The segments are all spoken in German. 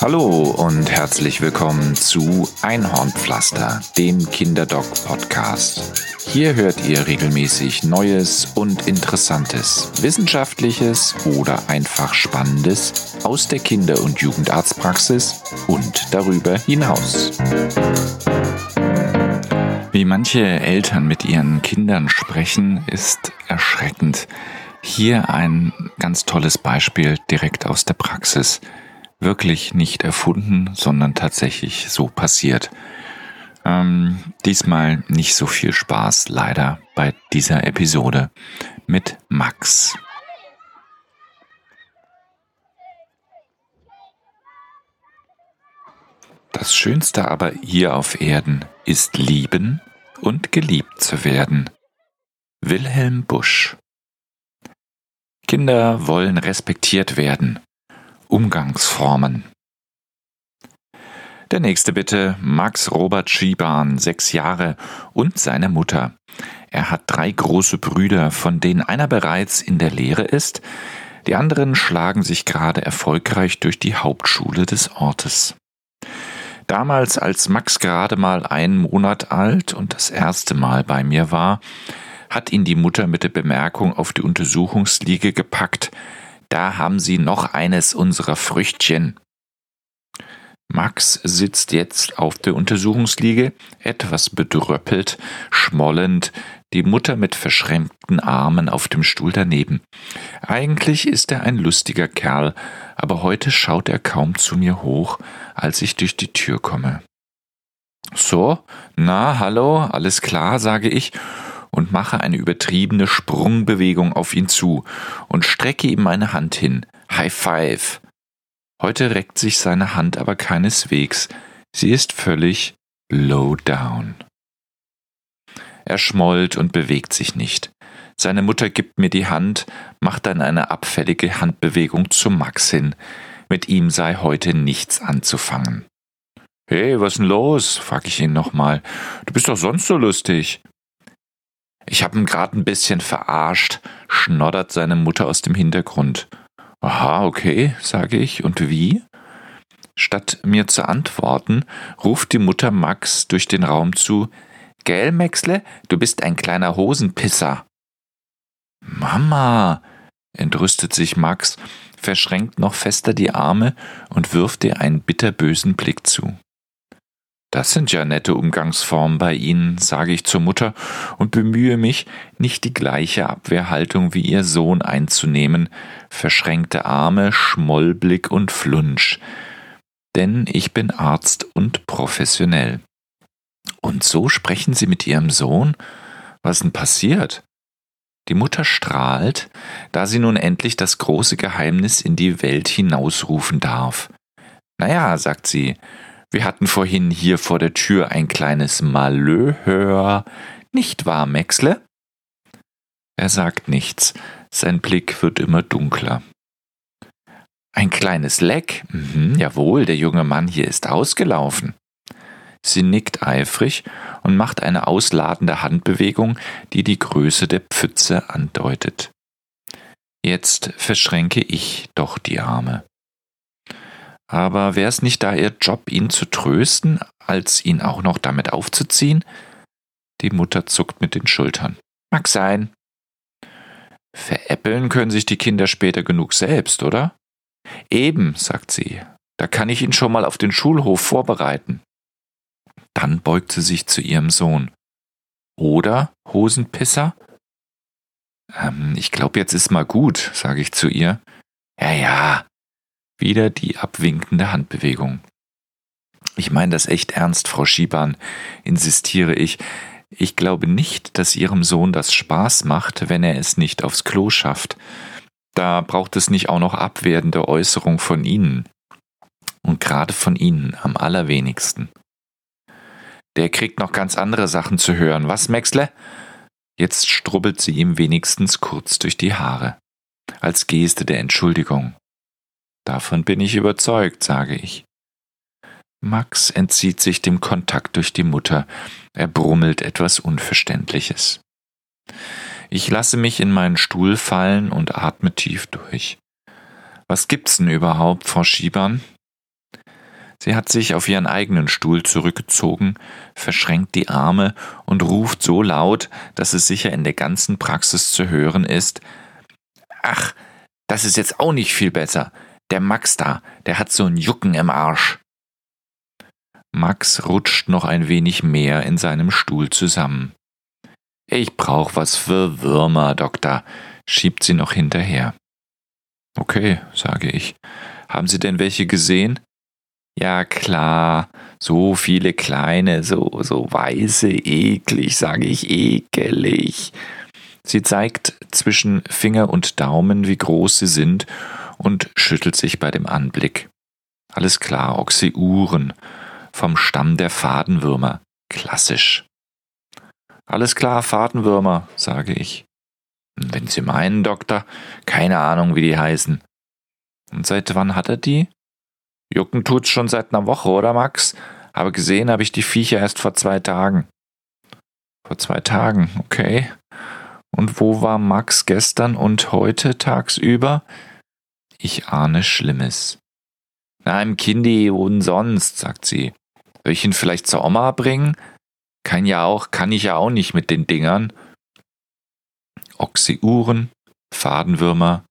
Hallo und herzlich willkommen zu Einhornpflaster, dem Kinderdog-Podcast. Hier hört ihr regelmäßig Neues und Interessantes, Wissenschaftliches oder einfach Spannendes aus der Kinder- und Jugendarztpraxis und darüber hinaus. Wie manche Eltern mit ihren Kindern sprechen, ist erschreckend. Hier ein ganz tolles Beispiel direkt aus der Praxis wirklich nicht erfunden, sondern tatsächlich so passiert. Ähm, diesmal nicht so viel Spaß leider bei dieser Episode mit Max. Das Schönste aber hier auf Erden ist lieben und geliebt zu werden. Wilhelm Busch Kinder wollen respektiert werden. Umgangsformen. Der nächste bitte, Max Robert Schiebahn, sechs Jahre, und seine Mutter. Er hat drei große Brüder, von denen einer bereits in der Lehre ist, die anderen schlagen sich gerade erfolgreich durch die Hauptschule des Ortes. Damals, als Max gerade mal einen Monat alt und das erste Mal bei mir war, hat ihn die Mutter mit der Bemerkung auf die Untersuchungsliege gepackt, da haben Sie noch eines unserer Früchtchen. Max sitzt jetzt auf der Untersuchungsliege, etwas bedröppelt, schmollend, die Mutter mit verschränkten Armen auf dem Stuhl daneben. Eigentlich ist er ein lustiger Kerl, aber heute schaut er kaum zu mir hoch, als ich durch die Tür komme. So, na, hallo, alles klar, sage ich und mache eine übertriebene Sprungbewegung auf ihn zu und strecke ihm meine Hand hin. High Five. Heute reckt sich seine Hand aber keineswegs. Sie ist völlig low down. Er schmollt und bewegt sich nicht. Seine Mutter gibt mir die Hand, macht dann eine abfällige Handbewegung zu Max hin. Mit ihm sei heute nichts anzufangen. Hey, was denn los? frag ich ihn nochmal. Du bist doch sonst so lustig. Ich hab ihn grad ein bisschen verarscht, schnoddert seine Mutter aus dem Hintergrund. Aha, okay, sage ich. Und wie? Statt mir zu antworten, ruft die Mutter Max durch den Raum zu. Gell, Maxle, du bist ein kleiner Hosenpisser. Mama, entrüstet sich Max, verschränkt noch fester die Arme und wirft ihr einen bitterbösen Blick zu. Das sind ja nette Umgangsformen bei Ihnen, sage ich zur Mutter und bemühe mich, nicht die gleiche Abwehrhaltung wie Ihr Sohn einzunehmen, verschränkte Arme, Schmollblick und Flunsch. Denn ich bin Arzt und professionell. Und so sprechen Sie mit Ihrem Sohn? Was denn passiert? Die Mutter strahlt, da sie nun endlich das große Geheimnis in die Welt hinausrufen darf. Naja, sagt sie, wir hatten vorhin hier vor der Tür ein kleines Malheur. Nicht wahr, Maxle? Er sagt nichts. Sein Blick wird immer dunkler. Ein kleines Leck? Mhm, jawohl, der junge Mann hier ist ausgelaufen. Sie nickt eifrig und macht eine ausladende Handbewegung, die die Größe der Pfütze andeutet. Jetzt verschränke ich doch die Arme. Aber wäre es nicht da ihr Job, ihn zu trösten, als ihn auch noch damit aufzuziehen? Die Mutter zuckt mit den Schultern. Mag sein. Veräppeln können sich die Kinder später genug selbst, oder? Eben, sagt sie. Da kann ich ihn schon mal auf den Schulhof vorbereiten. Dann beugt sie sich zu ihrem Sohn. Oder, Hosenpisser? Ähm, ich glaube, jetzt ist mal gut, sage ich zu ihr. Ja, ja, wieder die abwinkende Handbewegung. Ich meine das echt ernst, Frau Schiebahn, insistiere ich. Ich glaube nicht, dass Ihrem Sohn das Spaß macht, wenn er es nicht aufs Klo schafft. Da braucht es nicht auch noch abwertende Äußerung von Ihnen. Und gerade von Ihnen am allerwenigsten. Der kriegt noch ganz andere Sachen zu hören. Was, Maxle? Jetzt strubbelt sie ihm wenigstens kurz durch die Haare. Als Geste der Entschuldigung. Davon bin ich überzeugt, sage ich. Max entzieht sich dem Kontakt durch die Mutter. Er brummelt etwas Unverständliches. Ich lasse mich in meinen Stuhl fallen und atme tief durch. Was gibt's denn überhaupt, Frau Schiebern? Sie hat sich auf ihren eigenen Stuhl zurückgezogen, verschränkt die Arme und ruft so laut, dass es sicher in der ganzen Praxis zu hören ist. Ach, das ist jetzt auch nicht viel besser. Der Max da, der hat so ein Jucken im Arsch. Max rutscht noch ein wenig mehr in seinem Stuhl zusammen. Ich brauch was für Würmer, Doktor, schiebt sie noch hinterher. Okay, sage ich. Haben Sie denn welche gesehen? Ja klar, so viele kleine, so, so weiße, eklig, sage ich, ekelig. Sie zeigt zwischen Finger und Daumen, wie groß sie sind, und schüttelt sich bei dem Anblick. Alles klar, Oxyuren, vom Stamm der Fadenwürmer, klassisch. Alles klar, Fadenwürmer, sage ich. Wenn Sie meinen, Doktor, keine Ahnung, wie die heißen. Und seit wann hat er die? Jucken tut's schon seit einer Woche, oder Max? Aber gesehen habe ich die Viecher erst vor zwei Tagen. Vor zwei Tagen, okay. Und wo war Max gestern und heute tagsüber? Ich ahne Schlimmes. Na, im Kindi, wo sonst, sagt sie. Soll ich ihn vielleicht zur Oma bringen? Kann ja auch, kann ich ja auch nicht mit den Dingern. Oxyuren, Fadenwürmer,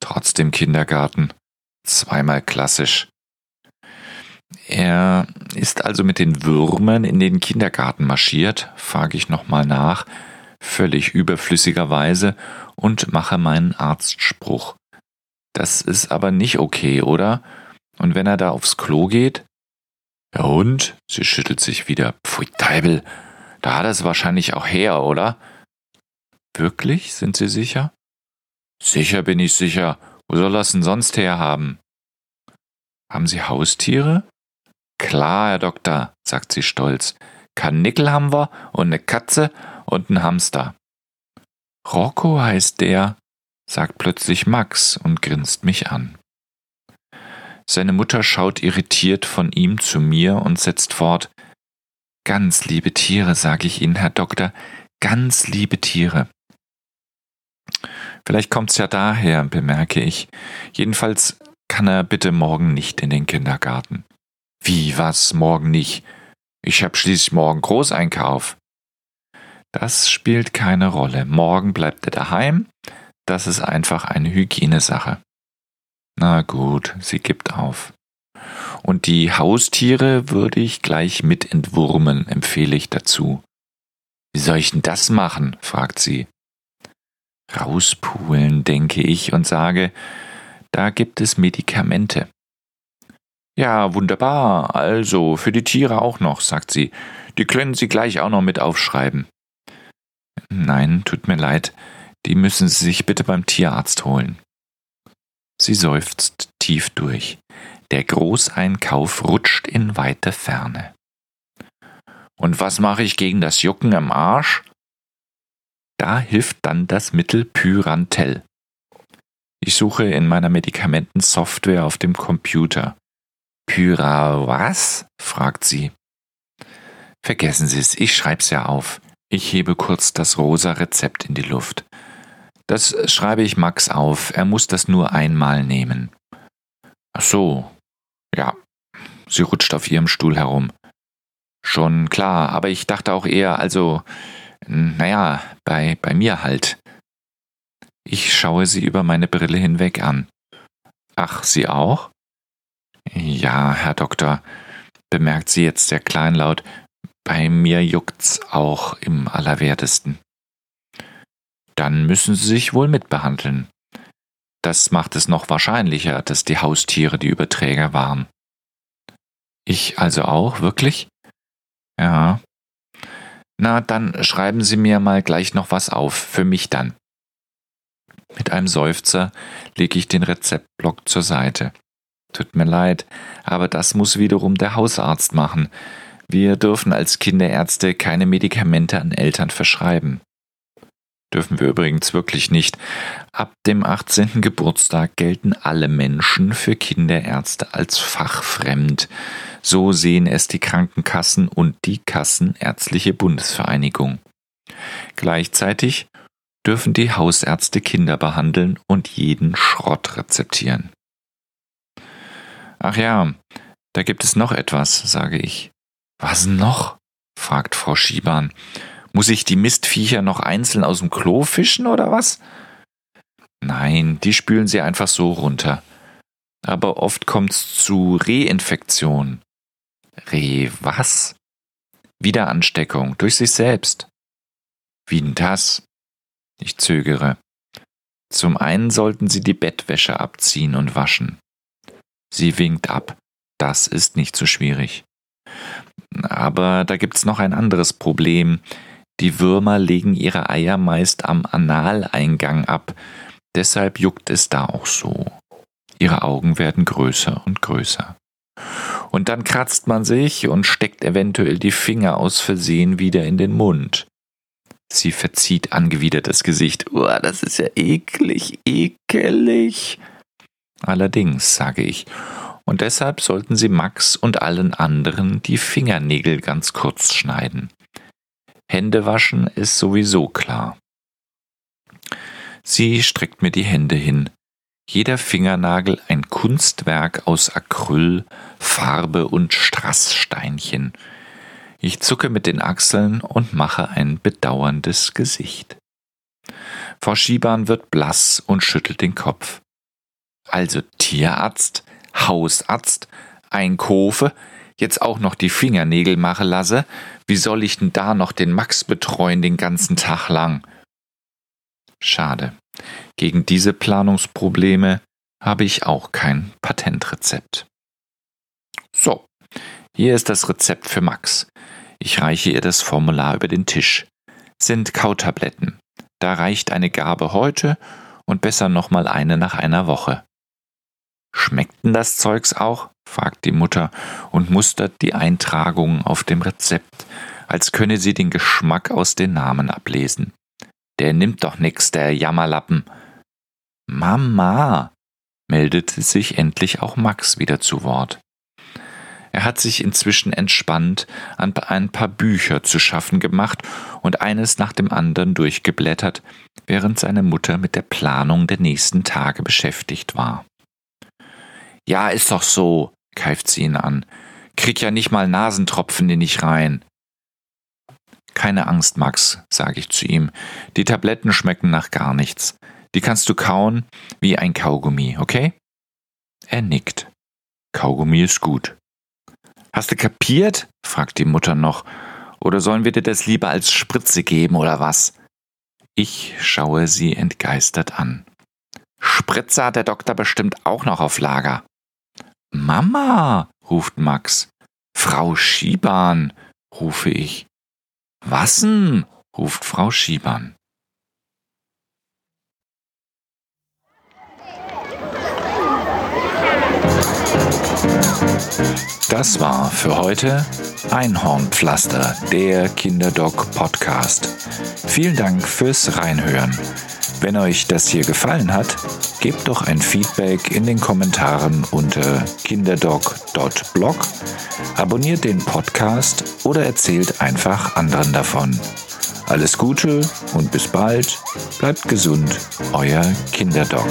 trotzdem Kindergarten. Zweimal klassisch. Er ist also mit den Würmern in den Kindergarten marschiert, frage ich nochmal nach, völlig überflüssigerweise und mache meinen Arztspruch. Das ist aber nicht okay, oder? Und wenn er da aufs Klo geht? Ja und? Sie schüttelt sich wieder. Pfui Teibel, da hat er es wahrscheinlich auch her, oder? Wirklich? Sind Sie sicher? Sicher bin ich sicher. Wo soll er es denn sonst herhaben? Haben Sie Haustiere? Klar, Herr Doktor, sagt sie stolz. Karnickel haben wir und eine Katze und einen Hamster. Rocco heißt der, sagt plötzlich Max und grinst mich an. Seine Mutter schaut irritiert von ihm zu mir und setzt fort. Ganz liebe Tiere, sage ich Ihnen, Herr Doktor, ganz liebe Tiere. Vielleicht kommt's ja daher, bemerke ich. Jedenfalls kann er bitte morgen nicht in den Kindergarten. Wie was morgen nicht? Ich hab schließlich morgen Großeinkauf. Das spielt keine Rolle. Morgen bleibt er daheim. Das ist einfach eine Hygienesache. Na gut, sie gibt auf. Und die Haustiere würde ich gleich mit entwurmen, empfehle ich dazu. Wie soll ich denn das machen? fragt sie. Rauspulen, denke ich und sage, da gibt es Medikamente. Ja, wunderbar. Also, für die Tiere auch noch, sagt sie. Die können Sie gleich auch noch mit aufschreiben. Nein, tut mir leid. Die müssen Sie sich bitte beim Tierarzt holen. Sie seufzt tief durch. Der Großeinkauf rutscht in weite Ferne. Und was mache ich gegen das Jucken im Arsch? Da hilft dann das Mittel Pyrantel. Ich suche in meiner Medikamentensoftware auf dem Computer. Pyra was? fragt sie. Vergessen Sie es, ich schreib's ja auf. Ich hebe kurz das rosa Rezept in die Luft. Das schreibe ich Max auf, er muss das nur einmal nehmen. Ach so. Ja. Sie rutscht auf ihrem Stuhl herum. Schon klar, aber ich dachte auch eher, also, naja, bei, bei mir halt. Ich schaue sie über meine Brille hinweg an. Ach, Sie auch? Ja, Herr Doktor, bemerkt sie jetzt sehr kleinlaut, bei mir juckt's auch im Allerwertesten. Dann müssen Sie sich wohl mitbehandeln. Das macht es noch wahrscheinlicher, dass die Haustiere die Überträger waren. Ich also auch, wirklich? Ja. Na, dann schreiben Sie mir mal gleich noch was auf, für mich dann. Mit einem Seufzer lege ich den Rezeptblock zur Seite. Tut mir leid, aber das muss wiederum der Hausarzt machen. Wir dürfen als Kinderärzte keine Medikamente an Eltern verschreiben. Dürfen wir übrigens wirklich nicht. Ab dem 18. Geburtstag gelten alle Menschen für Kinderärzte als fachfremd. So sehen es die Krankenkassen und die Kassenärztliche Bundesvereinigung. Gleichzeitig dürfen die Hausärzte Kinder behandeln und jeden Schrott rezeptieren. Ach ja, Da gibt es noch etwas, sage ich. Was noch? fragt Frau Schiebahn. Muss ich die Mistviecher noch einzeln aus dem Klo fischen oder was? Nein, die spülen sie einfach so runter. Aber oft kommt's zu Reinfektion. Re was? Wiederansteckung durch sich selbst. Wie denn das? Ich zögere. Zum einen sollten Sie die Bettwäsche abziehen und waschen. Sie winkt ab. Das ist nicht so schwierig. Aber da gibt's noch ein anderes Problem. Die Würmer legen ihre Eier meist am Analeingang ab. Deshalb juckt es da auch so. Ihre Augen werden größer und größer. Und dann kratzt man sich und steckt eventuell die Finger aus Versehen wieder in den Mund. Sie verzieht angewidert das Gesicht. Uah, das ist ja eklig, ekelig. Allerdings, sage ich, und deshalb sollten Sie Max und allen anderen die Fingernägel ganz kurz schneiden. Hände waschen ist sowieso klar. Sie streckt mir die Hände hin. Jeder Fingernagel ein Kunstwerk aus Acryl, Farbe und Strasssteinchen. Ich zucke mit den Achseln und mache ein bedauerndes Gesicht. Frau Schiebahn wird blass und schüttelt den Kopf. Also Tierarzt, Hausarzt, ein Kofe, jetzt auch noch die Fingernägel machen lasse, wie soll ich denn da noch den Max betreuen den ganzen Tag lang? Schade. Gegen diese Planungsprobleme habe ich auch kein Patentrezept. So, hier ist das Rezept für Max. Ich reiche ihr das Formular über den Tisch. Sind Kautabletten. Da reicht eine Gabe heute und besser nochmal eine nach einer Woche. Schmeckt denn das Zeugs auch? Fragt die Mutter und mustert die Eintragungen auf dem Rezept, als könne sie den Geschmack aus den Namen ablesen. Der nimmt doch nix, der Jammerlappen. Mama, meldete sich endlich auch Max wieder zu Wort. Er hat sich inzwischen entspannt an ein paar Bücher zu schaffen gemacht und eines nach dem anderen durchgeblättert, während seine Mutter mit der Planung der nächsten Tage beschäftigt war. Ja, ist doch so, keift sie ihn an. Krieg ja nicht mal Nasentropfen in dich rein. Keine Angst, Max, sage ich zu ihm. Die Tabletten schmecken nach gar nichts. Die kannst du kauen wie ein Kaugummi, okay? Er nickt. Kaugummi ist gut. Hast du kapiert? fragt die Mutter noch. Oder sollen wir dir das lieber als Spritze geben oder was? Ich schaue sie entgeistert an. Spritze hat der Doktor bestimmt auch noch auf Lager. Mama, ruft Max. Frau Schiebahn, rufe ich. Wassen? ruft Frau Schiebahn. Das war für heute Einhornpflaster, der Kinderdoc Podcast. Vielen Dank fürs Reinhören. Wenn euch das hier gefallen hat, gebt doch ein Feedback in den Kommentaren unter kinderdoc.blog, abonniert den Podcast oder erzählt einfach anderen davon. Alles Gute und bis bald. Bleibt gesund, euer Kinderdoc.